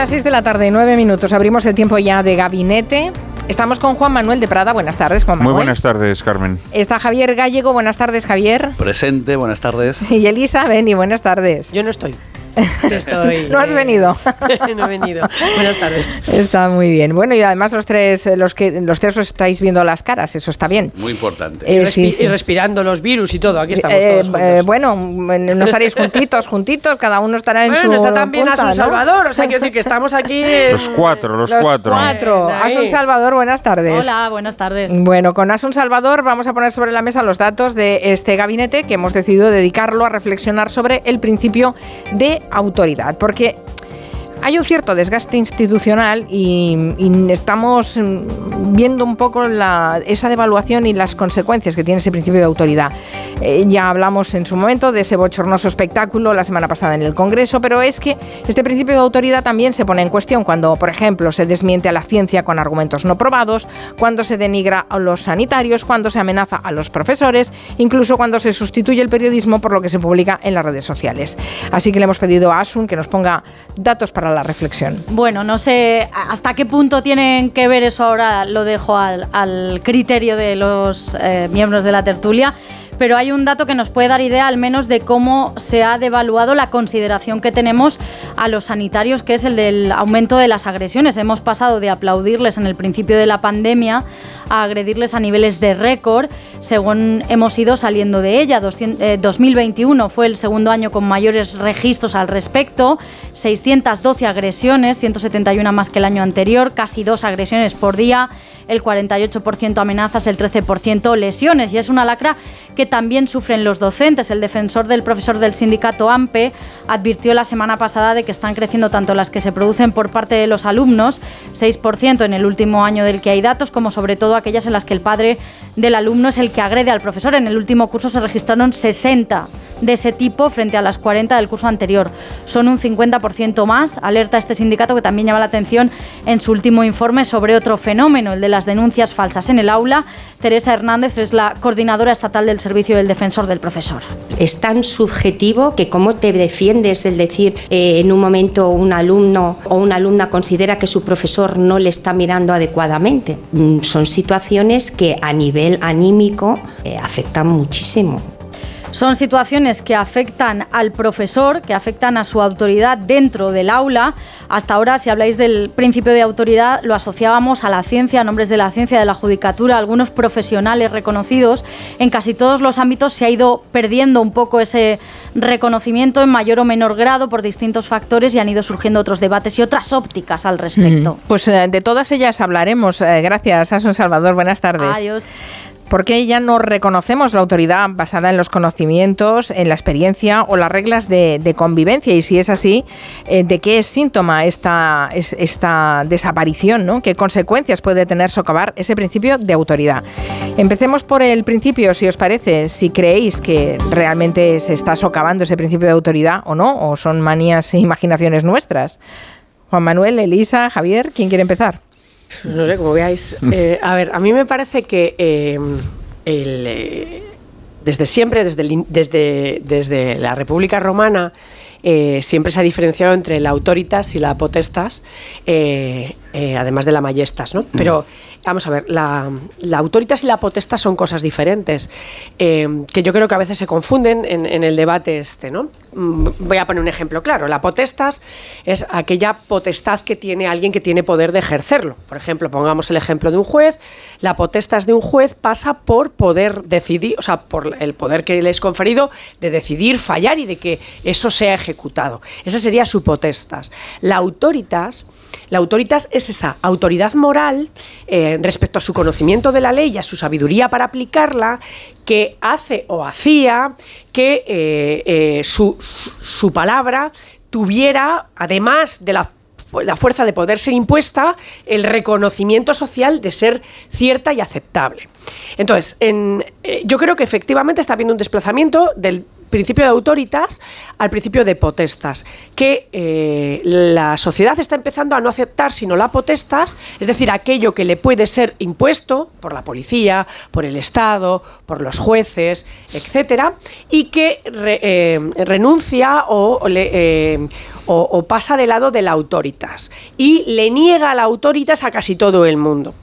las 6 de la tarde, 9 minutos. Abrimos el tiempo ya de gabinete. Estamos con Juan Manuel de Prada. Buenas tardes, Juan Manuel. Muy buenas tardes, Carmen. Está Javier Gallego. Buenas tardes, Javier. Presente, buenas tardes. Y Elisa Beni. Buenas tardes. Yo no estoy. no has venido. no he venido. Buenas tardes. Está muy bien. Bueno, y además los tres, los que los tres os estáis viendo las caras, eso está bien. Muy importante. Eh, y, respirando los virus y todo. Aquí estamos eh, todos eh, bueno, no estaréis juntitos, juntitos, cada uno estará en su Bueno, está también Asun Salvador, o sea, quiero decir que estamos aquí. Los cuatro, los, los cuatro. cuatro. Asun Salvador, buenas tardes. Hola, buenas tardes. Bueno, con Asun Salvador vamos a poner sobre la mesa los datos de este gabinete que hemos decidido dedicarlo a reflexionar sobre el principio de autoridad porque hay un cierto desgaste institucional y, estamos viendo un poco esa devaluación y las consecuencias que tiene ese principio de autoridad. Eh, ya hablamos en su momento de ese bochornoso espectáculo la semana pasada en el Congreso, pero es que este principio de autoridad también se pone en cuestión cuando, por ejemplo, se desmiente a la ciencia con argumentos no probados, cuando se denigra a los sanitarios, cuando se amenaza a los profesores, incluso cuando se sustituye el periodismo por lo que se publica en las redes sociales. Así que le hemos pedido a Asun que nos ponga datos para la reflexión. Bueno, no sé hasta qué punto tienen que ver eso ahora, lo dejo al, criterio de los eh, miembros de la tertulia pero hay un dato que nos puede dar idea al menos de cómo se ha devaluado la consideración que tenemos a los sanitarios, que es el del aumento de las agresiones. Hemos pasado de aplaudirles en el principio de la pandemia a agredirles a niveles de récord según hemos ido saliendo de ella. 2021 eh, fue el segundo año con mayores registros al respecto, 612 agresiones, 171 más que el año anterior, casi dos agresiones por día, el 48% amenazas, el 13% lesiones. Y es una lacra que también sufren los docentes. El defensor del profesor del sindicato AMPE advirtió la semana pasada de que están creciendo tanto las que se producen por parte de los alumnos, 6% en el último año del que hay datos, como sobre todo aquellas en las que el padre del alumno es el que agrede al profesor. En el último curso se registraron 60 de ese tipo frente a las 40 del curso anterior. Son un 50% más, alerta este sindicato que también llama la atención en su último informe sobre otro fenómeno, el de las denuncias falsas en el aula. Teresa Hernández es la coordinadora estatal del Servicio del Defensor del Profesor. Es tan subjetivo que cómo te defiendes, es decir, eh, en un momento un alumno o una alumna considera que su profesor no le está mirando adecuadamente. Mm, son situaciones que a nivel anímico eh, afectan muchísimo. Son situaciones que afectan al profesor, que afectan a su autoridad dentro del aula. Hasta ahora, si habláis del principio de autoridad, lo asociábamos a la ciencia, a nombres de la ciencia, de la judicatura, algunos profesionales reconocidos. En casi todos los ámbitos se ha ido perdiendo un poco ese reconocimiento en mayor o menor grado por distintos factores y han ido surgiendo otros debates y otras ópticas al respecto. Pues eh, de todas ellas hablaremos. Eh, gracias, Asun Salvador. Buenas tardes. Adiós. ¿Por qué ya no reconocemos la autoridad basada en los conocimientos, en la experiencia o las reglas de, convivencia? Y si es así, eh, ¿de qué es síntoma esta, desaparición? ¿no? ¿Qué consecuencias puede tener socavar ese principio de autoridad? Empecemos por el principio, si os parece, si creéis que realmente se está socavando ese principio de autoridad o no, o son manías e imaginaciones nuestras. Juan Manuel, Elisa, Javier, ¿quién quiere empezar? No sé, como veáis. Eh, a ver, a mí me parece que eh, eh, desde siempre, desde, desde, desde, la República Romana, siempre se ha diferenciado entre la autoritas y la potestas, además de la majestas, ¿no? Pero Vamos a ver, la, autoritas y la potestad son cosas diferentes, que yo creo que a veces se confunden en, el debate este, ¿no? Mm, voy a poner un ejemplo claro. La potestas es aquella potestad que tiene alguien que tiene poder de ejercerlo. Por ejemplo, pongamos el ejemplo de un juez. La potestas de un juez pasa por poder decidir, o sea, por el poder que le es conferido de decidir, fallar y de que eso sea ejecutado. Esa sería su potestas. La autoritas la autoritas es esa autoridad moral eh, respecto a su conocimiento de la ley y a su sabiduría para aplicarla que hace o hacía que eh, eh, su, su, palabra tuviera, además de la la fuerza de poder ser impuesta, el reconocimiento social de ser cierta y aceptable. Entonces, en, yo creo que efectivamente está habiendo un desplazamiento del principio de autoritas al principio de potestas, que eh, la sociedad está empezando a no aceptar sino la potestas, es decir, aquello que le puede ser impuesto por la policía, por el Estado, por los jueces, etcétera, y que eh, renuncia o, le, o, pasa de lado de la autoritas y le niega la autoritas a casi todo el mundo.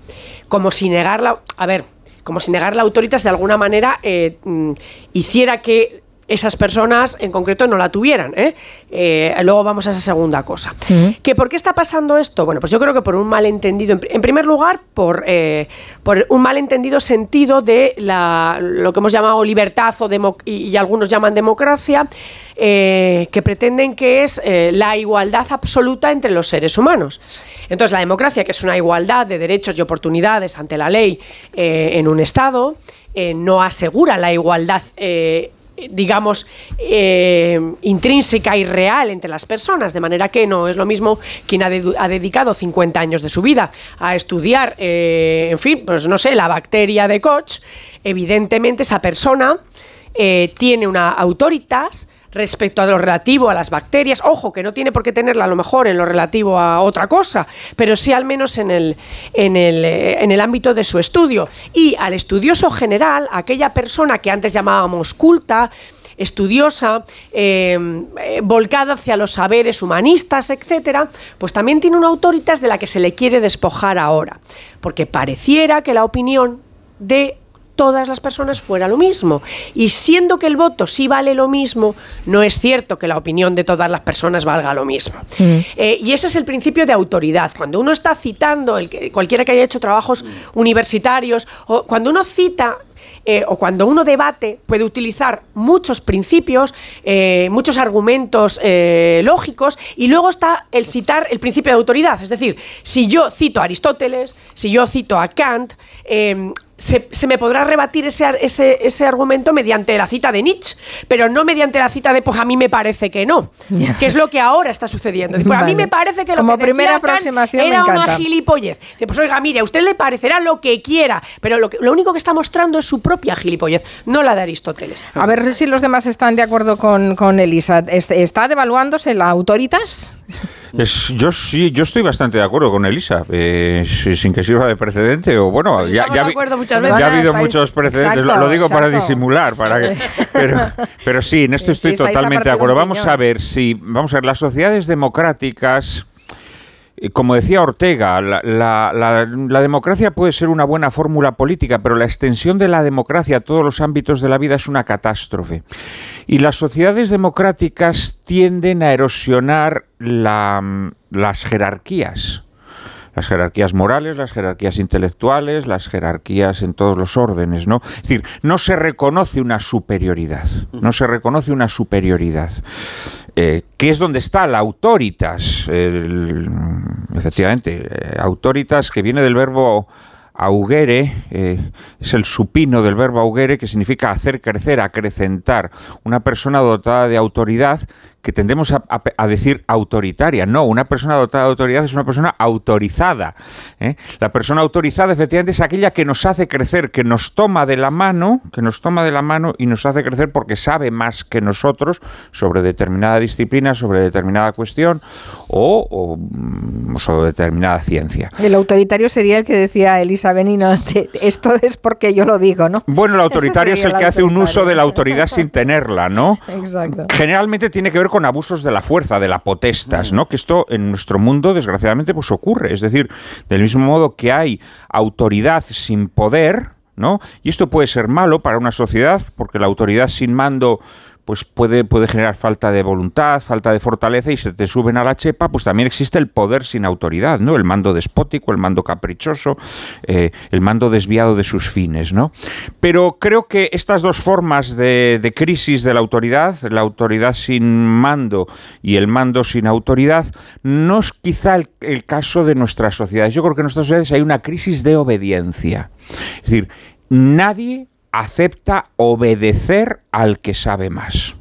Como si negarla, a ver, como si negar la autoritas de alguna manera eh, mm, hiciera que esas personas en concreto no la tuvieran. ¿eh? Eh, luego vamos a esa segunda cosa. ¿Que ¿Por qué está pasando esto? Bueno, pues yo creo que por un malentendido, en primer lugar, por, eh, por un malentendido sentido de la, lo que hemos llamado libertad o y, algunos llaman democracia, que pretenden que es la igualdad absoluta entre los seres humanos. Entonces, la democracia, que es una igualdad de derechos y oportunidades ante la ley en un Estado, no asegura la igualdad digamos, eh, intrínseca y real entre las personas, de manera que no es lo mismo quien ha, dedicado 50 años de su vida a estudiar, eh, en fin, pues no sé, la bacteria de Koch, evidentemente esa persona eh, tiene una autoritas respecto a lo relativo a las bacterias. Ojo, que no tiene por qué tenerla a lo mejor en lo relativo a otra cosa, pero sí al menos en el, en el, eh, en el ámbito de su estudio. Y al estudioso general, aquella persona que antes llamábamos culta, estudiosa, em, eh, volcada hacia los saberes humanistas, etcétera, pues también tiene una autoritas de la que se le quiere despojar ahora, porque pareciera que la opinión de todas las personas fuera lo mismo. Y siendo que el voto sí vale lo mismo, no es cierto que la opinión de todas las personas valga lo mismo. Mm. Eh, y ese es el principio de autoridad. Cuando uno está citando, el que, cualquiera que haya hecho trabajos universitarios, o cuando uno cita eh, o cuando uno debate puede utilizar muchos principios, eh, muchos argumentos lógicos y luego está el citar el principio de autoridad. Es decir, si yo cito a Aristóteles, si yo cito a Kant, se, me podrá rebatir ese, ese, ese, argumento mediante la cita de Nietzsche, pero no mediante la cita de, pues a mí me parece que no, que es lo que ahora está sucediendo. Pues a mí me parece que lo Como que primera aproximación era una gilipollez. Pues oiga, mire, a usted le parecerá lo que quiera, pero lo, lo único que está mostrando es su propia gilipollez, no la de Aristóteles. A ver si los demás están de acuerdo con, con Elisa. ¿Está devaluándose la autoritas? yo sí, yo estoy bastante de acuerdo con Elisa, eh, sin que sirva de precedente o bueno, pues ya, ya, ha habido muchos precedentes, lo, digo para disimular, para que, pero, sí, en esto estoy totalmente de acuerdo. Vamos a ver si, vamos a ver, las sociedades democráticas como decía Ortega, la, democracia puede ser una buena fórmula política, pero la extensión de la democracia a todos los ámbitos de la vida es una catástrofe. Y las sociedades democráticas tienden a erosionar las jerarquías las jerarquías morales, las jerarquías intelectuales, las jerarquías en todos los órdenes, ¿no? Es decir, no se reconoce una superioridad, no se reconoce una superioridad. Eh, que es donde está la autoritas, efectivamente, eh, autoritas que viene del verbo augere, eh, es el supino del verbo augere, que significa hacer crecer, acrecentar. Una persona dotada de autoridad que tendemos a, decir autoritaria. No, una persona dotada de autoridad es una persona autorizada. ¿eh? La persona autorizada efectivamente es aquella que nos hace crecer, que nos toma de la mano, que nos toma de la mano y nos hace crecer porque sabe más que nosotros sobre determinada disciplina, sobre determinada cuestión o, mm, sobre determinada ciencia. El autoritario sería el que decía Elisa Benino, esto es porque yo lo digo, ¿no? Bueno, el autoritario es el que hace un uso de la autoridad sin tenerla, ¿no? Exacto. Generalmente tiene que ver con con abusos de la fuerza, de la potestas, ¿no? Que esto en nuestro mundo, desgraciadamente, pues ocurre. Es decir, del mismo modo que hay autoridad sin poder, ¿no? Y esto puede ser malo para una sociedad, porque la autoridad sin mando pues puede, puede generar falta de voluntad, falta de fortaleza y se te suben a la chepa, pues también existe el poder sin autoridad, ¿no? El mando despótico, el mando caprichoso, eh, el mando desviado de sus fines, ¿no? Pero creo que estas dos formas de, crisis de la autoridad, la autoridad sin mando y el mando sin autoridad, no es quizá el, el caso de nuestras sociedades. Yo creo que en nuestras sociedades hay una crisis de obediencia. Es decir, nadie acepta obedecer al que sabe más.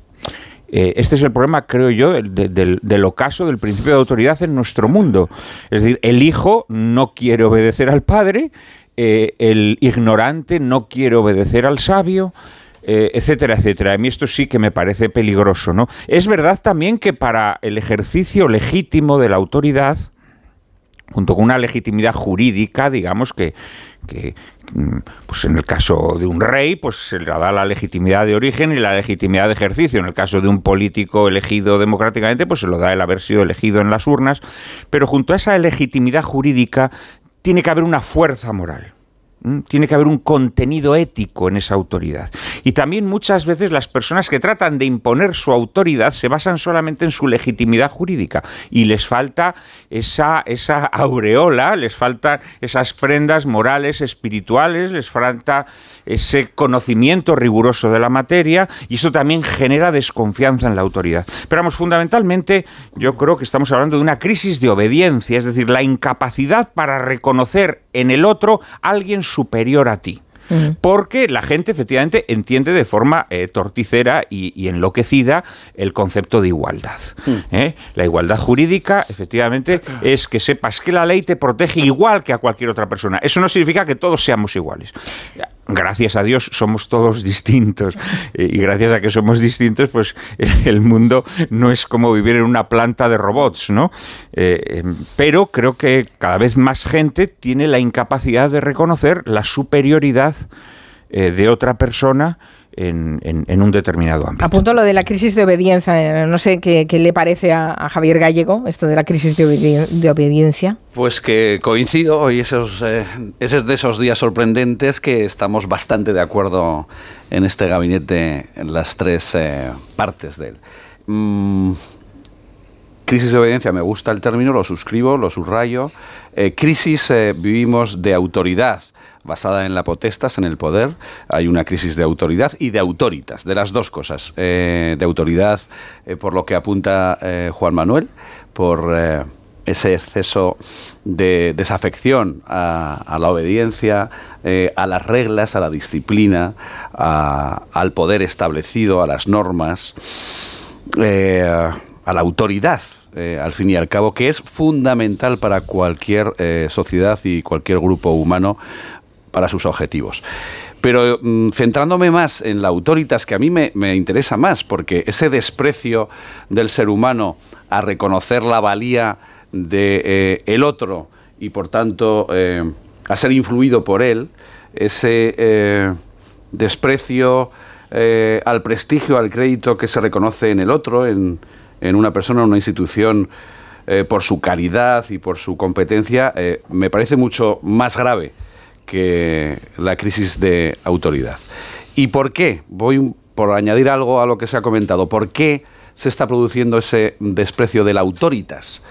Eh, este es el problema, creo yo, del, ocaso del principio de autoridad en nuestro mundo. Es decir, el hijo no quiere obedecer al padre, eh, el ignorante no quiere obedecer al sabio, eh, etcétera, etcétera. A mí esto sí que me parece peligroso, ¿no? Es verdad también que para el ejercicio legítimo de la autoridad, junto con una legitimidad jurídica, digamos, que, mm, pues en el caso de un rey, pues se le da la legitimidad de origen y la legitimidad de ejercicio. En el caso de un político elegido democráticamente, pues se lo da el haber sido elegido en las urnas. Pero junto a esa legitimidad jurídica tiene que haber una fuerza moral. Tiene que haber un contenido ético en esa autoridad. Y también muchas veces las personas que tratan de imponer su autoridad se basan solamente en su legitimidad jurídica y les falta esa, esa aureola, les faltan esas prendas morales, espirituales, les falta ese conocimiento riguroso de la materia y eso también genera desconfianza en la autoridad. Pero vamos, fundamentalmente yo creo que estamos hablando de una crisis de obediencia, es decir, la incapacidad para reconocer en el otro alguien superior a ti. Porque la gente efectivamente entiende de forma eh, torticera y, enloquecida el concepto de igualdad. Mm. ¿eh? La igualdad jurídica, efectivamente, es que sepas que la ley te protege igual que a cualquier otra persona. Eso no significa que todos seamos iguales gracias a Dios somos todos distintos. Y gracias a que somos distintos pues el mundo no es como vivir en una planta de robots no eh, em, pero creo que cada vez más gente tiene la incapacidad de reconocer la superioridad eh, de otra persona en, un determinado ámbito. Apunto lo de la crisis de obediencia. Eh, no sé qué, le parece a, Javier Gallego esto de la crisis de, obediencia. Pues que coincido y esos, eh, ese es de esos días sorprendentes que estamos bastante de acuerdo en este gabinete en las tres eh, partes de él. Mm, crisis de obediencia, me gusta el término, lo suscribo, lo subrayo. crisis vivimos de autoridad basada en la potestas, en el poder. Hay una crisis de autoridad y de autoritas, de las dos cosas. Eh, de autoridad, eh, por lo que apunta eh, Juan Manuel, por ese exceso de desafección a, la obediencia, a las reglas, a la disciplina, al poder establecido, a las normas, a la autoridad. al fin y al cabo, que es fundamental para cualquier sociedad y cualquier grupo humano para sus objetivos. Pero mm, centrándome más en la autoritas, que a mí me, interesa más, porque ese desprecio del ser humano a reconocer la valía de eh, el otro y por tanto eh, a ser influido por él, ese eh, desprecio al prestigio, al crédito que se reconoce en el otro, en, en una persona, en una institución, por su calidad y por su competencia, me parece mucho más grave que la crisis de autoridad. ¿Y por qué? Voy por añadir algo a lo que se ha comentado. ¿Por qué se está produciendo ese desprecio de la autoritas?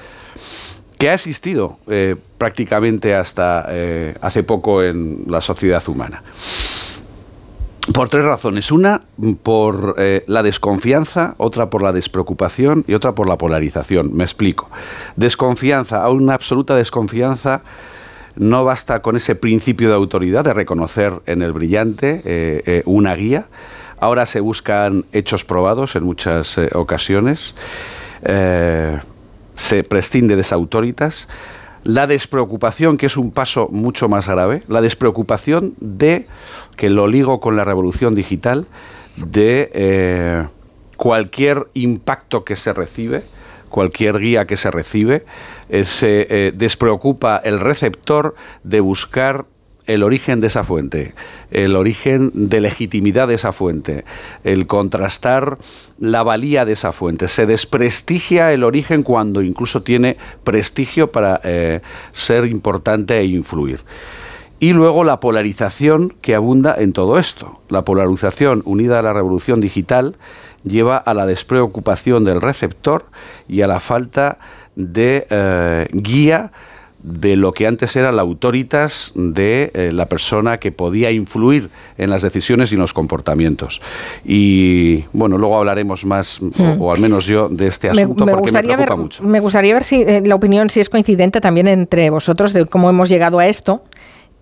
que ha existido eh, prácticamente hasta eh, hace poco en la sociedad humana. Por tres razones. Una, por eh, la desconfianza, otra por la despreocupación y otra por la polarización. Me explico. Desconfianza, una absoluta desconfianza no basta con ese principio de autoridad, de reconocer en el brillante eh, eh, una guía. Ahora se buscan hechos probados en muchas eh, ocasiones. se prescinde de esa autoritas. La despreocupación, que es un paso mucho más grave, la despreocupación de, que lo ligo con la revolución digital, de cualquier impacto que se recibe, cualquier guía que se recibe, eh, se eh, despreocupa el receptor de buscar el origen de esa fuente, el origen de legitimidad de esa fuente, el contrastar la valía de esa fuente. Se desprestigia el origen cuando incluso tiene prestigio para eh, ser importante e influir. Y luego la polarización que abunda en todo esto. La polarización unida a la revolución digital lleva a la despreocupación del receptor y a la falta de eh, guía de lo que antes era la autoritas de eh, la persona que podía influir en las decisiones y en los comportamientos. Y bueno, luego hablaremos más, o, hmm. al menos yo, de este asunto porque me preocupa ver, mucho. Me gustaría ver si eh, la opinión si es coincidente también entre vosotros de cómo hemos llegado a esto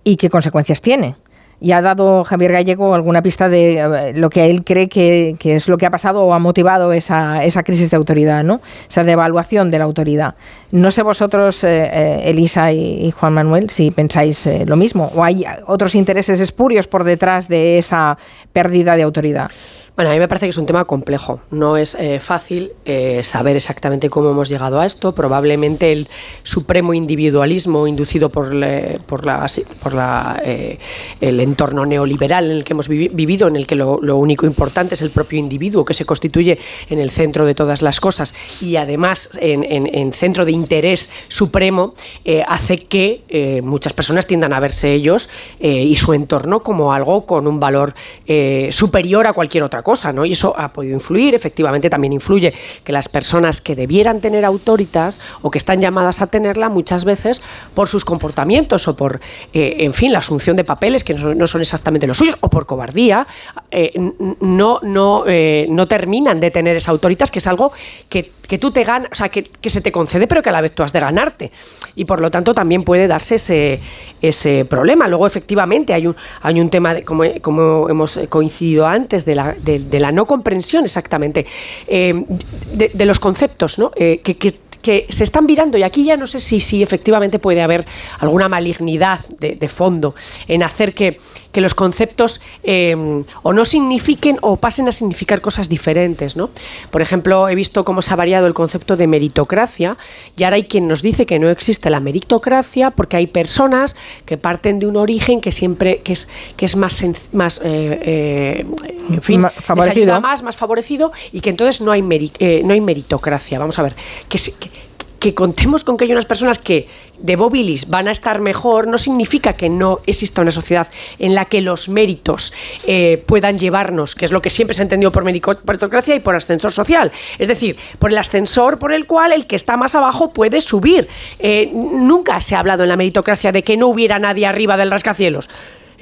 y qué consecuencias tiene y ha dado Javier Gallego alguna pista de eh, lo que él cree que, es lo que ha pasado o ha motivado esa, crisis de autoridad, ¿no? esa devaluación de la autoridad. No sé vosotros, eh, eh, Elisa y, Juan Manuel, si pensáis lo mismo o hay otros intereses espurios por detrás de esa pérdida de autoridad. Bueno, a mí me parece que es un tema complejo. No es eh, fácil eh, saber exactamente cómo hemos llegado a esto. Probablemente el supremo individualismo inducido por, por, la, eh, el entorno neoliberal en el que hemos vivido, en el que lo, único importante es el propio individuo que se constituye en el centro de todas las cosas y además en, en centro de interés supremo, hace que muchas personas tiendan a verse ellos y su entorno como algo con un valor superior a cualquier otra cosa, ¿no? Y eso ha podido influir, efectivamente también influye que las personas que debieran tener autoritas o que están llamadas a tenerla muchas veces por sus comportamientos o por, eh, en fin, la asunción de papeles que no son, exactamente los suyos o por cobardía, eh, no, no, eh, no terminan de tener esa autoritas, que es algo que, tú te ganas, o sea, que, se te concede, pero que a la vez tú has de ganarte. Y por lo tanto también puede darse ese, ese problema. Luego, efectivamente, hay un, hay un tema, de, como, como hemos coincidido antes, de la, de, la no comprensión exactamente eh, de, los conceptos ¿no? Eh, que, que, que se están virando y aquí ya no sé si, si efectivamente puede haber alguna malignidad de, fondo en hacer que, los conceptos eh, o no signifiquen o pasen a significar cosas diferentes. ¿no? Por ejemplo, he visto cómo se ha variado el concepto de meritocracia y ahora hay quien nos dice que no existe la meritocracia porque hay personas que parten de un origen que siempre que es, que es más, más eh, eh, en fin, favorecido. más, más favorecido y que entonces no hay, no hay meritocracia. Vamos a ver, que, que que contemos con que hay unas personas que de Bobilis van a estar mejor, no significa que no exista una sociedad en la que los méritos eh, puedan llevarnos, que es lo que siempre se ha entendido por meritocracia y por ascensor social. Es decir, por el ascensor por el cual el que está más abajo puede subir. Eh, nunca se ha hablado en la meritocracia de que no hubiera nadie arriba del rascacielos.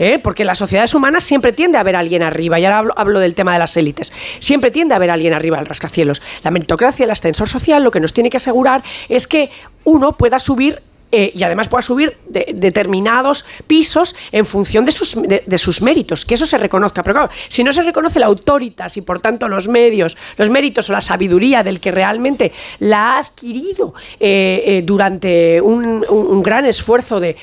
¿Eh? porque las sociedades humanas siempre tiende a a alguien arriba, y ahora hablo, del tema de las élites, siempre tiende a a alguien arriba del rascacielos. La meritocracia, el ascensor social, lo que nos tiene que asegurar es que uno pueda subir eh, y además pueda subir determinados pisos en función de sus, de, sus méritos, que eso se reconozca. Pero claro, si no se reconoce la autoritas y por tanto los medios, los méritos o la sabiduría del que realmente la ha adquirido eh, eh, durante un, gran esfuerzo de,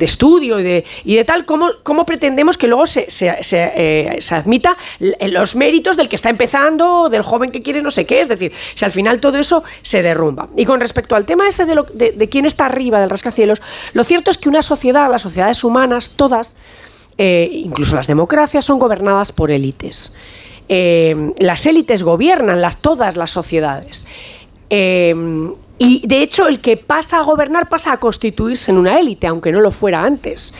estudio y de, tal, ¿cómo, ¿cómo, pretendemos que luego se, se, se, admita los méritos del que está empezando, del joven que quiere no sé qué? Es decir, si al final todo eso se derrumba. Y con respecto al tema ese de, lo, de quién es está arriba del rascacielos, lo cierto es que una sociedad, las sociedades humanas, todas, eh, incluso las democracias, son gobernadas por élites. Eh, las élites gobiernan las, todas las sociedades. Eh, y de hecho, el que pasa a gobernar pasa a constituirse en una élite, aunque no lo fuera antes.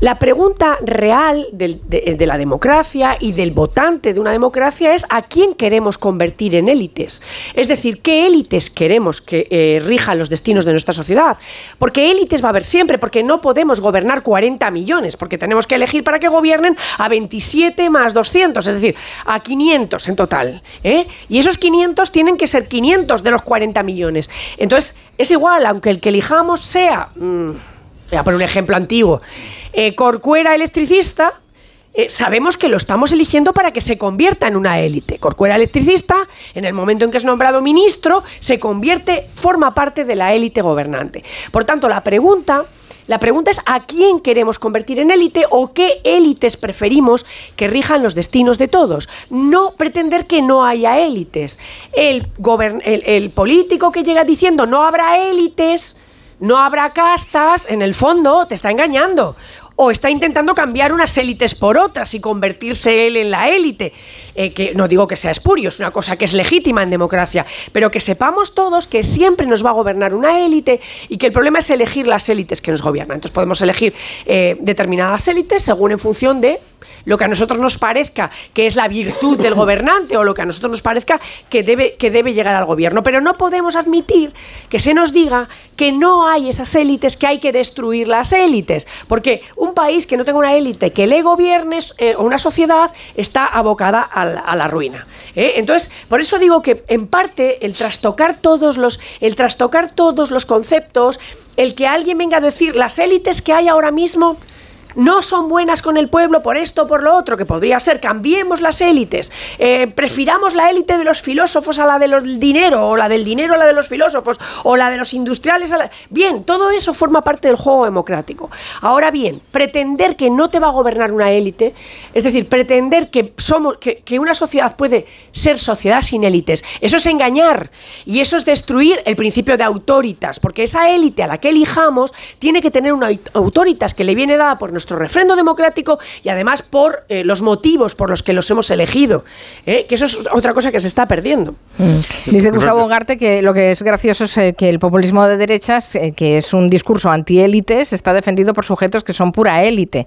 La pregunta real de, la democracia y del votante de una democracia es a quién queremos convertir en élites. Es decir, qué élites queremos que eh, rijan los destinos de nuestra sociedad. Porque élites va a haber siempre, porque no podemos gobernar 40 millones, porque tenemos que elegir para que gobiernen a 27 más 200, es decir, a 500 en total. ¿eh? Y esos 500 tienen que ser 500 de los 40 millones. Entonces, es igual, aunque el que elijamos sea... Mm, voy a poner un ejemplo antiguo eh, Corcuera electricista, eh, sabemos que lo estamos eligiendo para que se convierta en una élite. Corcuera electricista, en el momento en que es nombrado ministro, se convierte, forma parte de la élite gobernante. Por tanto, la pregunta, la pregunta es a quién queremos convertir en élite o qué élites preferimos que rijan los destinos de todos. No pretender que no haya élites. El, el político que llega diciendo no habrá élites no habrá castas, en el fondo te está engañando. O está intentando cambiar unas élites por otras y convertirse él en la élite. Eh, que no digo que sea espurio, es una cosa que es legítima en democracia, pero que sepamos todos que siempre nos va a gobernar una élite y que el problema es elegir las élites que nos gobiernan. Entonces podemos elegir eh, determinadas élites según en función de lo que a nosotros nos parezca que es la virtud del gobernante o lo que a nosotros nos parezca que debe, que debe llegar al gobierno. Pero no podemos admitir que se nos diga que no hay esas élites, que hay que destruir las élites. Porque un país que no tenga una élite que le gobierne eh, o una sociedad está abocada a la, ruina. ¿eh? Entonces, por eso digo que en parte el trastocar todos los, el trastocar todos los conceptos, el que alguien venga a decir las élites que hay ahora mismo no son buenas con el pueblo por esto por lo otro, que podría ser cambiemos las élites, eh, prefiramos la élite de los filósofos a la del dinero, o la del dinero a la de los filósofos, o la de los industriales a la... Bien, todo eso forma parte del juego democrático. Ahora bien, pretender que no te va a gobernar una élite, es decir, pretender que, somos, que, que una sociedad puede ser sociedad sin élites, eso es engañar y eso es destruir el principio de autoritas, porque esa élite a la que elijamos tiene que tener una autoritas que le viene dada por nuestro refrendo democrático y además por eh, los motivos por los que los hemos elegido, ¿eh? que eso es otra cosa que se está perdiendo. Mm. Dice Gustavo Garte que lo que es gracioso es eh, que el populismo de derechas, que es un discurso antiélites, está defendido por sujetos que son pura élite.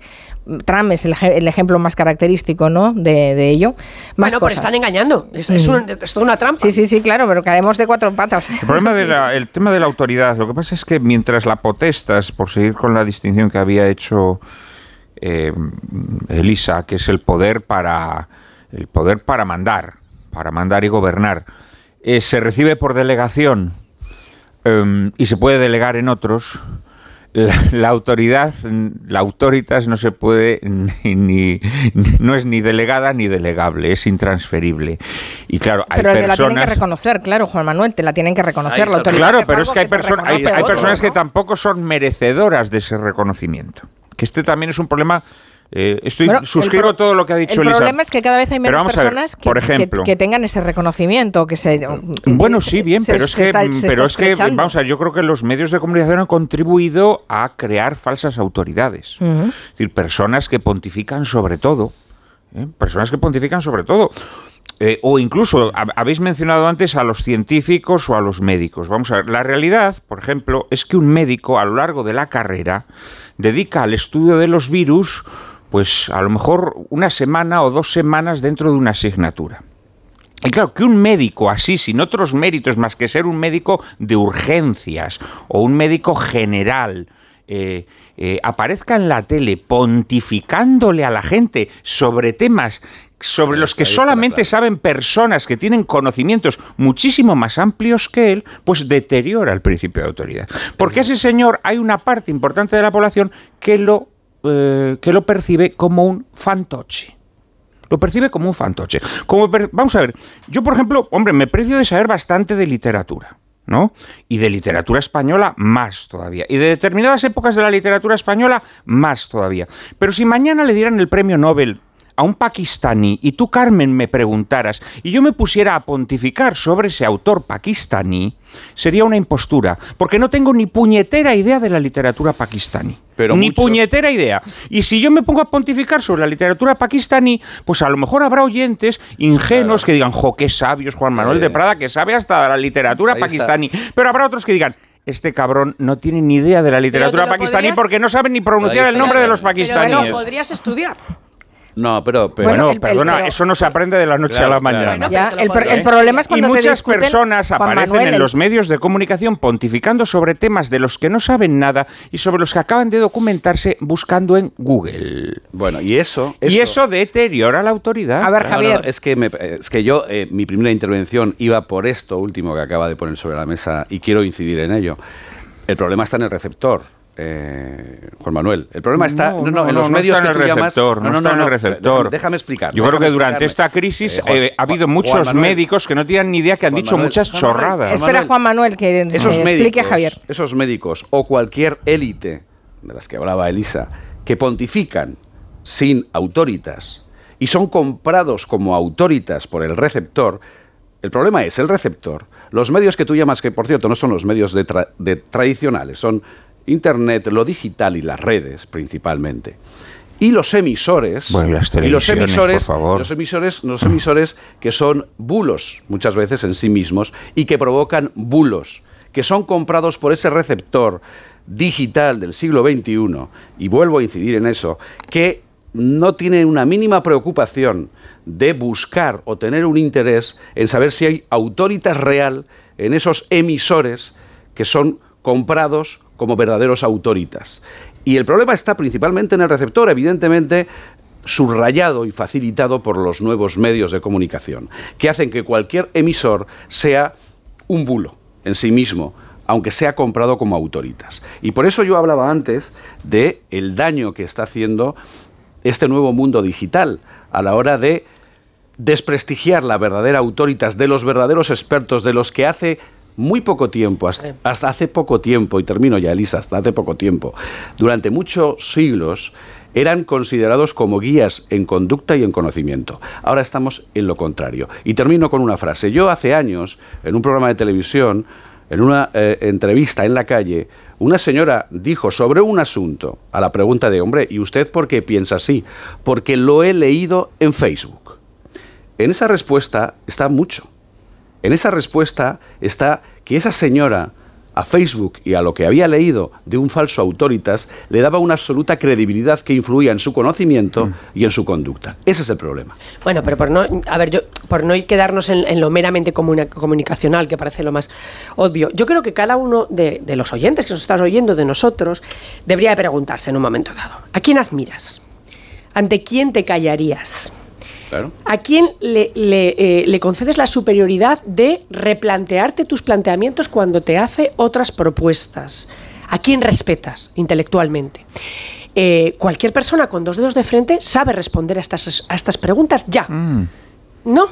Trump es el, ejemplo más característico ¿no? de, ello. bueno, pero están engañando. Es, mm. toda una trampa. Sí, sí, sí, claro, pero caemos de cuatro patas. El problema del tema de la autoridad, lo que pasa es que mientras la potestas, por seguir con la distinción que había hecho eh, Elisa, que es el poder para el poder para mandar, para mandar y gobernar, eh, se recibe por delegación em, y se puede delegar en otros la, autoridad, la autoritas no se puede ni, no es ni delegada ni delegable, es intransferible. Y claro, hay pero personas. la tienen que reconocer, claro, Juan Manuel, te la tienen que reconocer la autoridad. Claro, pero es que hay, personas hay, personas que tampoco son merecedoras de ese reconocimiento. Que este también es un problema eh, estoy, suscribo todo lo que ha dicho El problema es que cada vez hay menos personas que, por ejemplo, que, tengan ese reconocimiento. que se Bueno, sí, bien, pero es que, pero es que vamos a ver, yo creo que los medios de comunicación han contribuido a crear falsas autoridades. Es decir, personas que pontifican sobre todo. ¿eh? Personas que pontifican sobre todo. Eh, o incluso habéis mencionado antes a los científicos o a los médicos. Vamos a ver, la realidad, por ejemplo, es que un médico a lo largo de la carrera dedica al estudio de los virus pues a lo mejor una semana o dos semanas dentro de una asignatura. Y claro, que un médico así, sin otros méritos más que ser un médico de urgencias o un médico general, eh, eh, aparezca en la tele pontificándole a la gente sobre temas sobre los que solamente saben personas que tienen conocimientos muchísimo más amplios que él, pues deteriora el principio de autoridad. Porque ese señor hay una parte importante de la población que lo eh, que lo percibe como un fantoche. Lo percibe como un fantoche. Como vamos a ver, yo por ejemplo, hombre, me precio de saber bastante de literatura. ¿no? Y de literatura española más todavía. Y de determinadas épocas de la literatura española más todavía. Pero si mañana le dieran el premio Nobel a un pakistaní y tú, Carmen, me preguntaras y yo me pusiera a pontificar sobre ese autor pakistaní, sería una impostura, porque no tengo ni puñetera idea de la literatura pakistaní. Ni puñetera idea. Y si yo me pongo a pontificar sobre la literatura pakistaní, pues a lo mejor habrá oyentes ingenuos que digan, jo, qué sabios Juan Manuel de Prada, que sabe hasta la literatura pakistaní. Pero habrá otros que digan, este cabrón no tiene ni idea de la literatura pakistaní porque no sabe ni pronunciar el nombre de los pakistaníes. Pero podrías estudiar. No, pero, bueno, perdona, eso no se aprende de la noche a la mañana. el, problema es cuando y muchas personas aparecen en los medios de comunicación pontificando sobre temas de los que no saben nada y sobre los que acaban de documentarse buscando en Google. Bueno, y eso, y eso deteriora la autoridad. A ver, Javier, es que es que yo eh, mi primera intervención iba por esto último que acaba de poner sobre la mesa y quiero incidir en ello. El problema está en el receptor eh, Juan Manuel. El problema está no, no, en los medios que tú receptor, llamas, no, está en el receptor. Déjame, explicar. Yo creo que durante esta crisis eh, eh, ha habido muchos médicos que no tienen ni idea que han dicho muchas chorradas. Espera Juan Manuel que esos explique a Javier. Esos médicos o cualquier élite de las que hablaba Elisa que pontifican sin autoritas y son comprados como autoritas por el receptor. El problema es el receptor. Los medios que tú llamas, que por cierto no son los medios de tradicionales, son Internet, lo digital y las redes principalmente. Y los emisores, y los emisores, los emisores, los emisores que son bulos muchas veces en sí mismos y que provocan bulos, que son comprados por ese receptor digital del siglo XXI, y vuelvo a incidir en eso, que no tiene una mínima preocupación de buscar o tener un interés en saber si hay autoritas real en esos emisores que son comprados como verdaderos autoritas. Y el problema está principalmente en el receptor, evidentemente subrayado y facilitado por los nuevos medios de comunicación, que hacen que cualquier emisor sea un bulo en sí mismo, aunque sea comprado como autoritas. Y por eso yo hablaba antes de el daño que está haciendo este nuevo mundo digital a la hora de desprestigiar la verdadera autoritas de los verdaderos expertos de los que hace muy poco tiempo, hasta, hace poco tiempo, y termino ya, Elisa, hasta hace poco tiempo, durante muchos siglos, eran considerados como guías en conducta y en conocimiento. Ahora estamos en lo contrario. Y termino con una frase. Yo hace años, en un programa de televisión, en una eh, entrevista en la calle, una señora dijo sobre un asunto, a la pregunta de, hombre, ¿y usted por qué piensa así? Porque lo he leído en Facebook. En esa respuesta está mucho. En esa respuesta está que esa señora a Facebook y a lo que había leído de un falso autoritas le daba una absoluta credibilidad que influía en su conocimiento mm. y en su conducta. Ese es el problema. Bueno, pero por no, a ver, yo, por no quedarnos en, lo meramente comunicacional, que parece lo más obvio, yo creo que cada uno de, de los oyentes que nos están oyendo, de nosotros, debería preguntarse en un momento dado, ¿a quién admiras? ¿Ante quién te callarías? ¿A quién eh, le, concedes la superioridad de replantearte tus planteamientos cuando te hace otras propuestas? ¿A quién respetas intelectualmente? Eh, cualquier persona con dos dedos de frente sabe responder a estas, a estas preguntas ya. Mm. ¿No?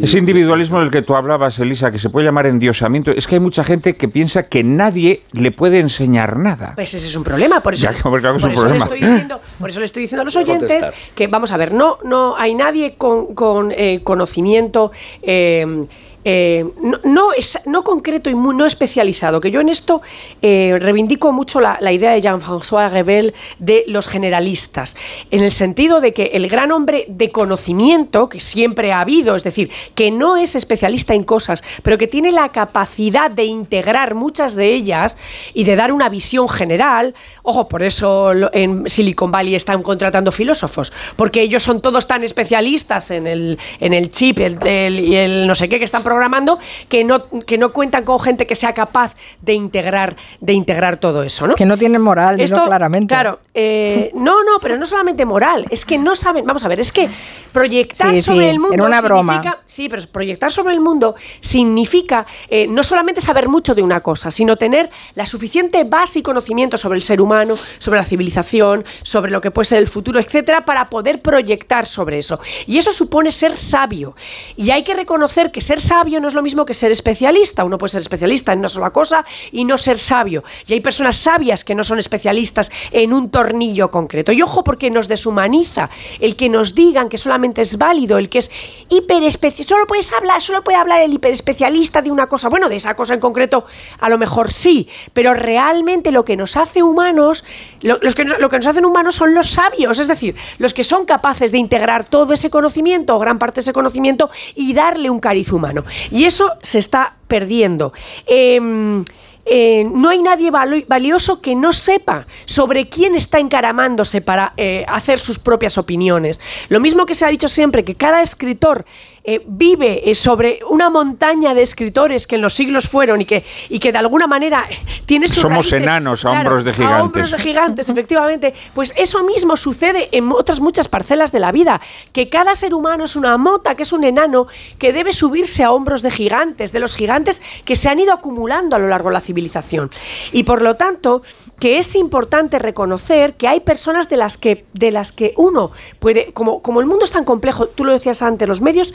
Ese individualismo del que tú hablabas, Elisa, que se puede llamar endiosamiento, es que hay mucha gente que piensa que nadie le puede enseñar nada. Pues ese es un problema, por eso, por, eso Le estoy diciendo, por eso le estoy diciendo a los oyentes que, vamos a ver, no, no hay nadie con, con eh, conocimiento. Eh, eh, no, es, no concreto y no especializado, que yo en esto eh, reivindico mucho la, idea de Jean-François Rebel de los generalistas, en el sentido de que el gran hombre de conocimiento que siempre ha habido, es decir, que no es especialista en cosas, pero que tiene la capacidad de integrar muchas de ellas y de dar una visión general, ojo, por eso en Silicon Valley están contratando filósofos, porque ellos son todos tan especialistas en el, en el chip y el no sé qué que están programando que no, que no cuentan con gente que sea capaz de integrar, de integrar todo eso, ¿no? Que no tienen moral, Esto, claramente. Claro, eh, no, no, pero no solamente moral, es que no saben, vamos a ver, es que proyectar sobre el mundo una broma. significa, sí, pero proyectar sobre el mundo significa eh, no solamente saber mucho de una cosa, sino tener la suficiente base y conocimiento sobre el ser humano, sobre la civilización, sobre lo que puede ser el futuro, etcétera, para poder proyectar sobre eso. Y eso supone ser sabio. Y hay que reconocer que ser sabio no es lo mismo que ser especialista. Uno puede ser especialista en una sola cosa y no ser sabio. Y hay personas sabias que no son especialistas en un tornillo concreto. Y ojo porque nos deshumaniza el que nos digan que solamente es válido, el que es hiperespecialista. Solo puedes hablar, solo puede hablar el hiperespecialista de una cosa. Bueno, de esa cosa en concreto a lo mejor sí, pero realmente lo que nos hace humanos, lo, los que, lo que nos hacen humanos son los sabios, es decir, los que son capaces de integrar todo ese conocimiento o gran parte de ese conocimiento y darle un cariz humano. Y eso se está perdiendo. Em, eh, no hay nadie valioso que no sepa sobre quién está encaramándose para eh, hacer sus propias opiniones. Lo mismo que se ha dicho siempre, que cada escritor eh, vive eh, sobre una montaña de escritores que en los siglos fueron y que, y que de alguna manera tiene sus Somos enanos a hombros de gigantes. A hombros de gigantes, efectivamente. Pues eso mismo sucede en otras muchas parcelas de la vida, que cada ser humano es una mota, que es un enano, que debe subirse a hombros de gigantes, de los gigantes que se han ido acumulando a lo largo de la civilización. Y por lo tanto, que es importante reconocer que hay personas de las que, de las que uno puede, como, como el mundo es tan complejo, tú lo decías antes, los medios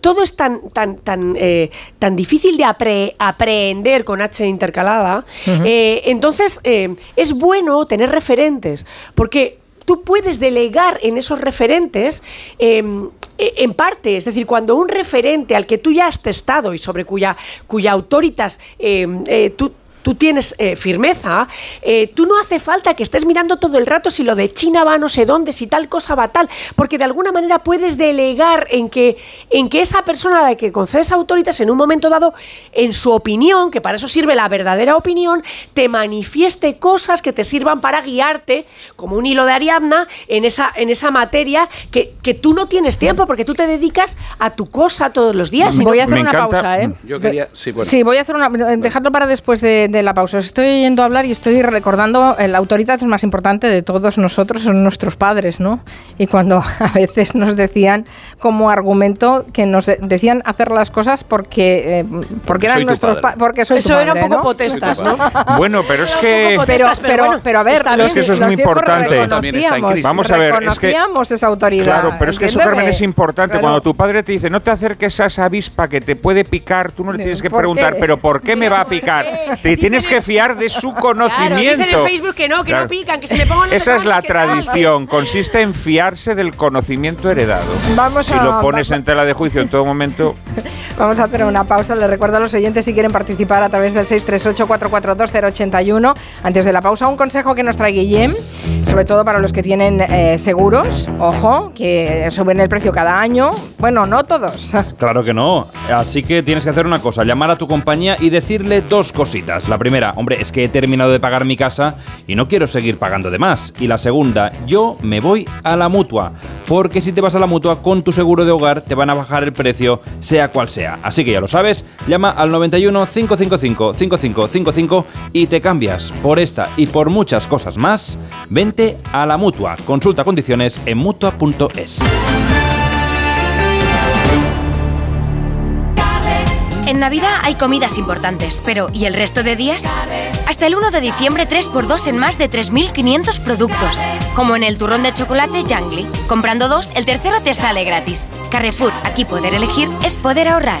todo es tan, tan, tan, eh, tan difícil de aprender con H intercalada. Eh, entonces, eh, es bueno tener referentes, porque tú puedes delegar en esos referentes em, e, en parte, es decir, cuando un referente al que tú ya has testado y sobre cuya, cuya autoritas em, tú tú tienes eh, firmeza, eh, tú no hace falta que estés mirando todo el rato si lo de China va no sé dónde, si tal cosa va tal, porque de alguna manera puedes delegar en que, en que esa persona a la que concedes autoritas en un momento dado, en su opinión, que para eso sirve la verdadera opinión, te manifieste cosas que te sirvan para guiarte, como un hilo de Ariadna, en esa, en esa materia que, que tú no tienes tiempo, porque tú te dedicas a tu cosa todos los días. Voy a hacer una pausa, ¿eh? Yo quería, sí, sí, voy a hacer una. Dejadlo para después de de la pausa. Os estoy yendo a hablar y estoy recordando, la autoridad es más importante de todos nosotros, son nuestros padres, ¿no? Y cuando a veces nos decían como argumento que nos decían hacer las cosas porque, eh, porque, eran nuestros padres. Porque soy Eso era un poco potestas, ¿no? Bueno, pero es que... Pero, pero, pero, a ver, es que eso es muy importante. Vamos a ver, es que... esa autoridad. Claro, pero es que eso, Carmen, es importante. Cuando tu padre te dice, no te acerques a esa avispa que te puede picar, tú no le tienes que preguntar, pero ¿por qué me va a picar? Te tienes que fiar de su conocimiento. Claro, en Facebook que no, que no pican, que se le pongan Esa es la tradición, consiste en fiarse del conocimiento heredado. Vamos si lo pones en tela de juicio en todo momento. Vamos a hacer una pausa. Les recuerdo a los oyentes si quieren participar a través del 638-442-081. Antes de la pausa, un consejo que nos trae Guillem, sobre todo para los que tienen eh, seguros. Ojo, que suben el precio cada año. Bueno, no todos. Claro que no. Así que tienes que hacer una cosa, llamar a tu compañía y decirle dos cositas. La primera, hombre, es que he terminado de pagar mi casa y no quiero seguir pagando de más. Y la segunda, yo me voy a la mutua. Porque si te vas a la mutua con tu seguro de hogar te van a bajar el precio, sea cual sea. Así que ya lo sabes, llama al 91 555 5555 y te cambias por esta y por muchas cosas más. Vente a la mutua. Consulta condiciones en mutua.es. Navidad hay comidas importantes, pero ¿y el resto de días? Hasta el 1 de diciembre 3x2 en más de 3.500 productos. Como en el turrón de chocolate Jangly. Comprando dos, el tercero te sale gratis. Carrefour, aquí poder elegir es poder ahorrar.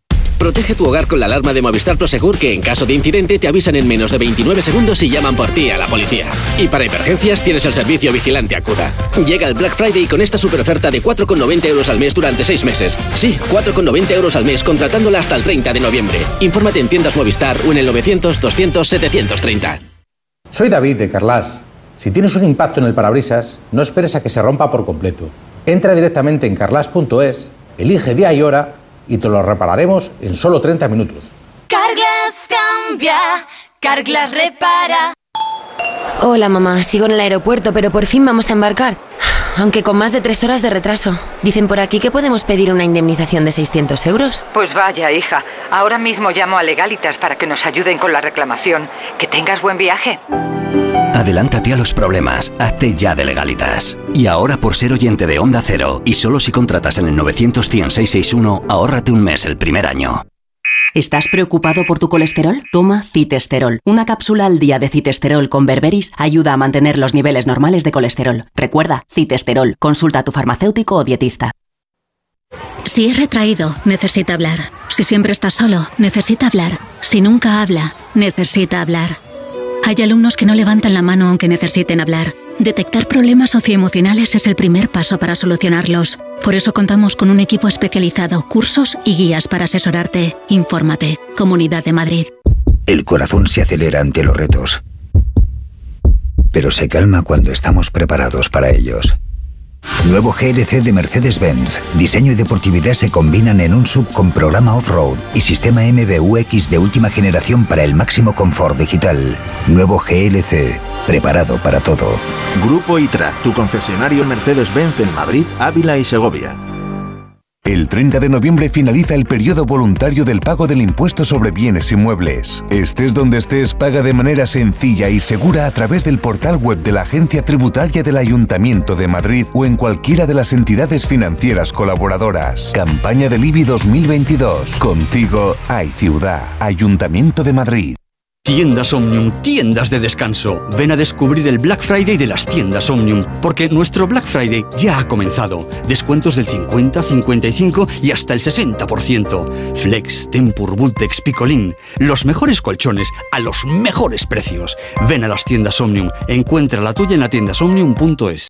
Protege tu hogar con la alarma de Movistar Prosegur que en caso de incidente te avisan en menos de 29 segundos y llaman por ti a la policía. Y para emergencias tienes el servicio Vigilante Acuda. Llega el Black Friday con esta super oferta de 4,90 euros al mes durante 6 meses. Sí, 4,90 euros al mes contratándola hasta el 30 de noviembre. Infórmate en tiendas Movistar o en el 900 200 730. Soy David de Carlas. Si tienes un impacto en el parabrisas, no esperes a que se rompa por completo. Entra directamente en carlas.es, elige día y hora y te lo repararemos en solo 30 minutos. Carglass cambia, Carglass repara. Hola mamá, sigo en el aeropuerto, pero por fin vamos a embarcar. Aunque con más de tres horas de retraso. Dicen por aquí que podemos pedir una indemnización de 600 euros. Pues vaya, hija. Ahora mismo llamo a Legalitas para que nos ayuden con la reclamación. Que tengas buen viaje. Adelántate a los problemas, hazte ya de legalitas. Y ahora por ser oyente de Onda Cero, y solo si contratas en el 900 ahórrate un mes el primer año. ¿Estás preocupado por tu colesterol? Toma citesterol. Una cápsula al día de citesterol con berberis ayuda a mantener los niveles normales de colesterol. Recuerda, citesterol. Consulta a tu farmacéutico o dietista. Si es retraído, necesita hablar. Si siempre está solo, necesita hablar. Si nunca habla, necesita hablar. Hay alumnos que no levantan la mano aunque necesiten hablar. Detectar problemas socioemocionales es el primer paso para solucionarlos. Por eso contamos con un equipo especializado, cursos y guías para asesorarte. Infórmate. Comunidad de Madrid. El corazón se acelera ante los retos, pero se calma cuando estamos preparados para ellos. Nuevo GLC de Mercedes-Benz. Diseño y deportividad se combinan en un sub con programa off-road y sistema MBUX de última generación para el máximo confort digital. Nuevo GLC. Preparado para todo. Grupo ITRA, tu concesionario Mercedes-Benz en Madrid, Ávila y Segovia. El 30 de noviembre finaliza el periodo voluntario del pago del impuesto sobre bienes inmuebles. Estés donde estés, paga de manera sencilla y segura a través del portal web de la Agencia Tributaria del Ayuntamiento de Madrid o en cualquiera de las entidades financieras colaboradoras. Campaña del IBI 2022. Contigo hay ciudad. Ayuntamiento de Madrid. Tiendas Omnium, tiendas de descanso. Ven a descubrir el Black Friday de las tiendas Omnium, porque nuestro Black Friday ya ha comenzado. Descuentos del 50, 55 y hasta el 60%. Flex, Tempur, Vultex, Picolín. Los mejores colchones a los mejores precios. Ven a las tiendas Omnium. Encuentra la tuya en la tiendasomnium.es.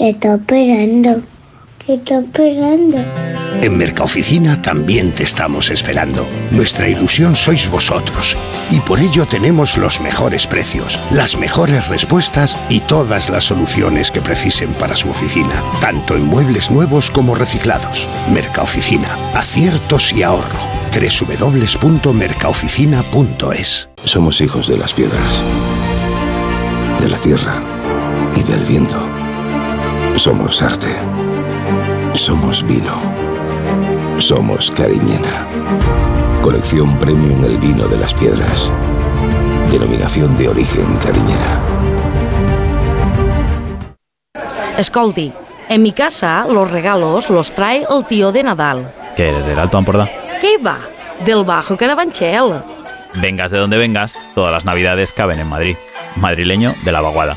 ¿Qué está esperando? ¿Qué está esperando? En Mercaoficina también te estamos esperando. Nuestra ilusión sois vosotros. Y por ello tenemos los mejores precios, las mejores respuestas y todas las soluciones que precisen para su oficina, tanto en muebles nuevos como reciclados. Mercaoficina, aciertos y ahorro. www.mercaoficina.es Somos hijos de las piedras, de la tierra y del viento. Somos arte. Somos vino. Somos Cariñena. Colección Premium El Vino de las Piedras. Denominación de origen Cariñena. Escolti, en mi casa los regalos los trae el tío de Nadal. ¿Qué eres, del Alto Ampordá? ¿Qué va? Del Bajo Carabanchel. Vengas de donde vengas, todas las navidades caben en Madrid. Madrileño de la vaguada.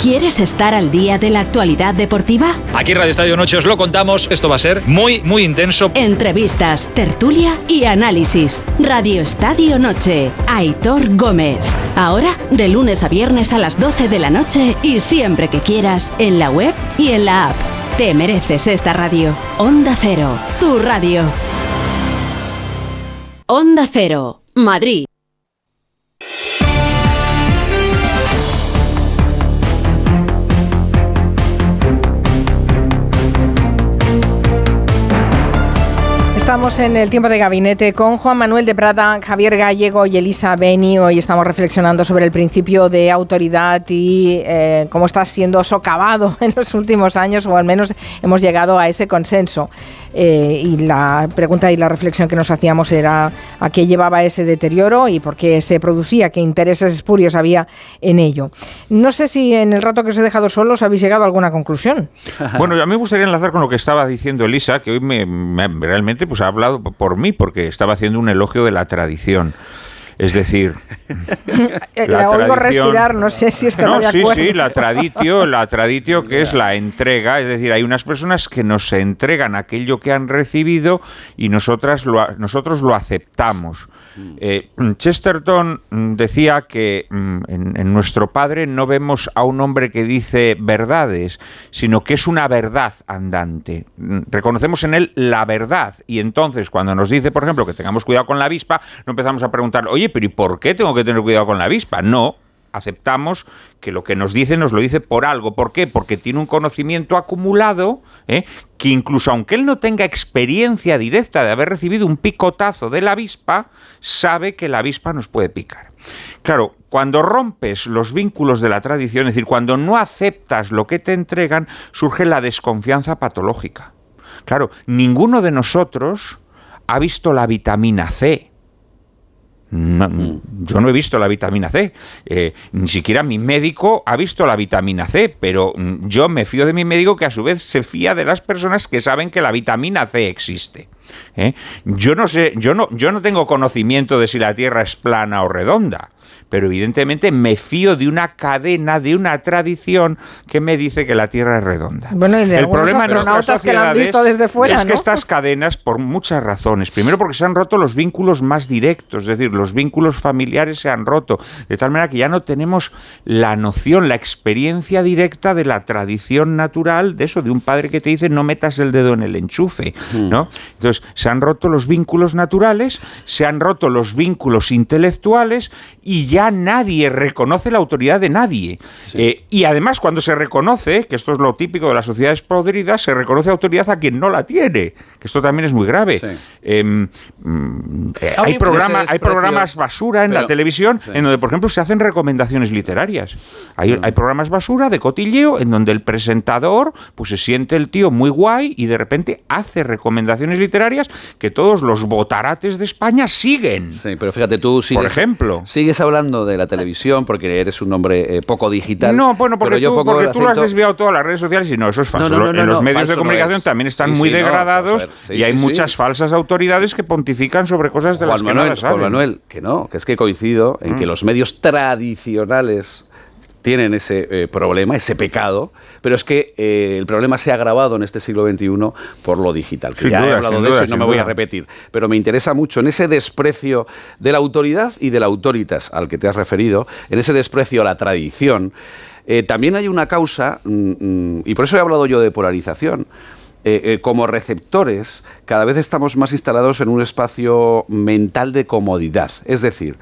¿Quieres estar al día de la actualidad deportiva? Aquí en Radio Estadio Noche os lo contamos, esto va a ser muy, muy intenso. Entrevistas, tertulia y análisis. Radio Estadio Noche, Aitor Gómez. Ahora, de lunes a viernes a las 12 de la noche y siempre que quieras, en la web y en la app. Te mereces esta radio. Onda Cero, tu radio. Onda Cero, Madrid. Estamos en el tiempo de gabinete con Juan Manuel de Prada, Javier Gallego y Elisa Beni. Hoy estamos reflexionando sobre el principio de autoridad y eh, cómo está siendo socavado en los últimos años, o al menos hemos llegado a ese consenso. Eh, y la pregunta y la reflexión que nos hacíamos era a qué llevaba ese deterioro y por qué se producía, qué intereses espurios había en ello. No sé si en el rato que os he dejado solos habéis llegado a alguna conclusión. Bueno, a mí me gustaría enlazar con lo que estaba diciendo Elisa, que hoy me, me- realmente pues, ha hablado por mí, porque estaba haciendo un elogio de la tradición. Es decir, La la oigo tradición- respirar, no sé si estará no, de sí, acuerdo. sí, la traditio, la traditio que es la entrega, es decir, hay unas personas que nos entregan aquello que han recibido y nosotras lo, a- nosotros lo aceptamos. Eh, Chesterton decía que mm, en, en nuestro padre no vemos a un hombre que dice verdades, sino que es una verdad andante. Mm, Reconocemos en él la verdad y entonces cuando nos dice, por ejemplo, que tengamos cuidado con la avispa, no empezamos a preguntar, oye, pero ¿y por qué tengo que tener cuidado con la avispa? No, aceptamos que lo que nos dice nos lo dice por algo. ¿Por qué? Porque tiene un conocimiento acumulado ¿eh? que incluso aunque él no tenga experiencia directa de haber recibido un picotazo de la avispa, sabe que la avispa nos puede picar. Claro, cuando rompes los vínculos de la tradición, es decir, cuando no aceptas lo que te entregan, surge la desconfianza patológica. Claro, ninguno de nosotros ha visto la vitamina C. No, yo no he visto la vitamina C. Eh, ni siquiera mi médico ha visto la vitamina C, pero mm, yo me fío de mi médico que a su vez se fía de las personas que saben que la vitamina C existe. ¿eh? Yo no sé, yo no, yo no tengo conocimiento de si la Tierra es plana o redonda. Pero evidentemente me fío de una cadena, de una tradición que me dice que la Tierra es redonda. Bueno, y de el problema de nuestras que han visto desde fuera, es que estas cadenas, por muchas razones, primero porque se han roto los vínculos más directos, es decir, los vínculos familiares se han roto, de tal manera que ya no tenemos la noción, la experiencia directa de la tradición natural de eso, de un padre que te dice no metas el dedo en el enchufe, hmm. ¿no? Entonces, se han roto los vínculos naturales, se han roto los vínculos intelectuales y ya nadie reconoce la autoridad de nadie. Eh, y además, cuando se reconoce, que esto es lo típico de las sociedades podridas, se reconoce autoridad a quien no la tiene, que esto también es muy grave. Em, mm, eh, hay, programas, hay programas basura en la televisión en donde, por ejemplo, se hacen recomendaciones literarias. Hay, mm. hay programas basura de cotilleo en donde el presentador pues se siente el tío muy guay y de repente hace recomendaciones literarias que todos los botarates de España siguen. Sí, pero fíjate, tú sigues, por ejemplo. sigues hablando de la televisión porque eres un hombre eh, poco digital. No, bueno, porque, tú, porque tú lo has desviado todas las redes sociales y no, eso es falso. en los medios de comunicación también están muy degradados y hay muchas falsas autoridades que pontifican sobre cosas de las que no saben. Juan Manuel, que no, que es que coincido en que mm. los medios tradicionales tienen ese eh, problema, ese pecado, pero es que eh, el problema se ha agravado en este siglo XXI por lo digital. Que ya he hablado de eso y no me voy a repetir, pero me interesa mucho en ese desprecio de la autoridad y de la autoritas al que te has referido, en ese desprecio a la tradición. Eh, también hay una causa, mm, mm, y por eso he hablado yo de polarización. como receptores, cada vez estamos más instalados en un espacio mental de comodidad. Es decir,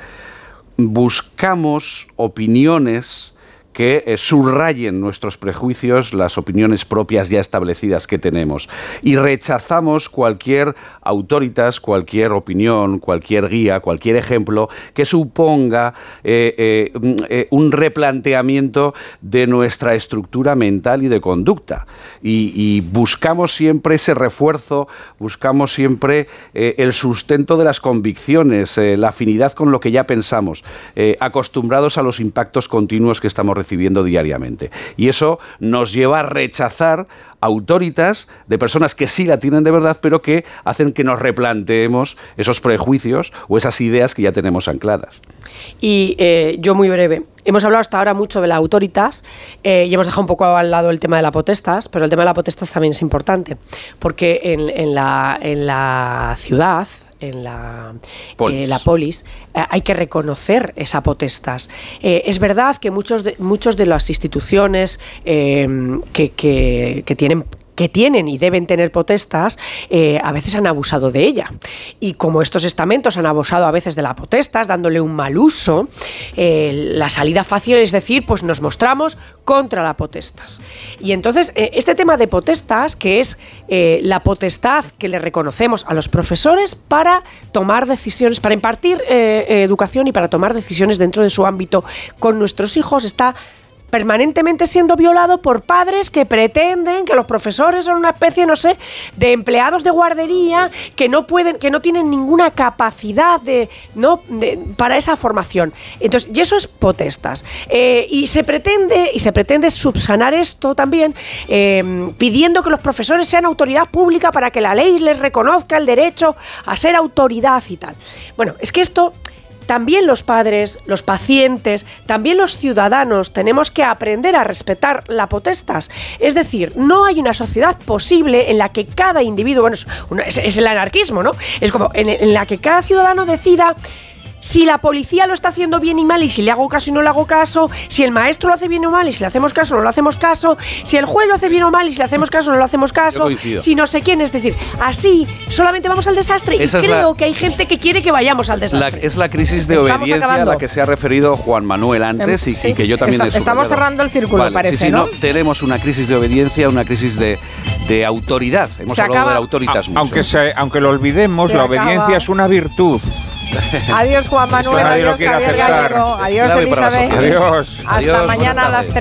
buscamos opiniones que eh, subrayen nuestros prejuicios, las opiniones propias ya establecidas que tenemos. Y rechazamos cualquier autoritas, cualquier opinión, cualquier guía, cualquier ejemplo que suponga eh, eh, un replanteamiento de nuestra estructura mental y de conducta. Y, buscamos siempre ese refuerzo, buscamos siempre el sustento de las convicciones, la afinidad con lo que ya pensamos, acostumbrados a los impactos continuos que estamos recibiendo diariamente. Y eso nos lleva a rechazar autoritas de personas que sí la tienen de verdad, pero que hacen que nos replanteemos esos prejuicios o esas ideas que ya tenemos ancladas. Y eh, yo muy breve. Hemos hablado hasta ahora mucho de la autoritas eh, y hemos dejado un poco al lado el tema de la potestas, pero el tema de la potestas también es importante, porque en, la, en la ciudad, en la polis, eh, la polis eh, hay que reconocer esa potestas. Eh, es verdad que muchos de, muchos de las instituciones que, que, que tienen que tienen y deben tener potestas, eh, a veces han abusado de ella. Y como estos estamentos han abusado a veces de la potestas, dándole un mal uso, eh, la salida fácil es decir, pues nos mostramos contra la potestas. Y entonces, eh, este tema de potestas, que es la potestad que le reconocemos a los profesores para tomar decisiones, para impartir educación y para tomar decisiones dentro de su ámbito con nuestros hijos, está permanentemente siendo violado por padres que pretenden que los profesores son una especie, no sé, de empleados de guardería que no pueden, que no tienen ninguna capacidad de, no, para esa formación. Entonces, y eso es potestas. Eh, y se pretende, y se pretende subsanar esto también, eh, pidiendo que los profesores sean autoridad pública para que la ley les reconozca el derecho a ser autoridad y tal. Bueno, es que esto también los padres, los pacientes, también los ciudadanos tenemos que aprender a respetar la potestas. Es decir, no hay una sociedad posible en la que cada individuo, bueno, es, el anarquismo, ¿no? Es como en la que cada ciudadano decida si la policía lo está haciendo bien y mal y si le hago caso y no le hago caso, si el maestro lo hace bien o mal y si le hacemos caso o no le hacemos caso, si el juez lo hace bien o mal y si le hacemos caso o no le hacemos caso, si no sé quién, es decir, así solamente vamos al desastre y creo que hay gente que quiere que vayamos al desastre. es la crisis de obediencia a la que se ha referido Juan Manuel antes y, que yo también he Estamos cerrando el círculo, parece, sí, sí, ¿no? Tenemos una crisis de obediencia, una crisis de, de autoridad. Hemos hablado de autoritas Aunque, aunque lo olvidemos, la obediencia es una virtud. Adiós Juan Manuel, adiós Javier Gallego, adiós Elizabeth. Adiós. Hasta mañana a las 3.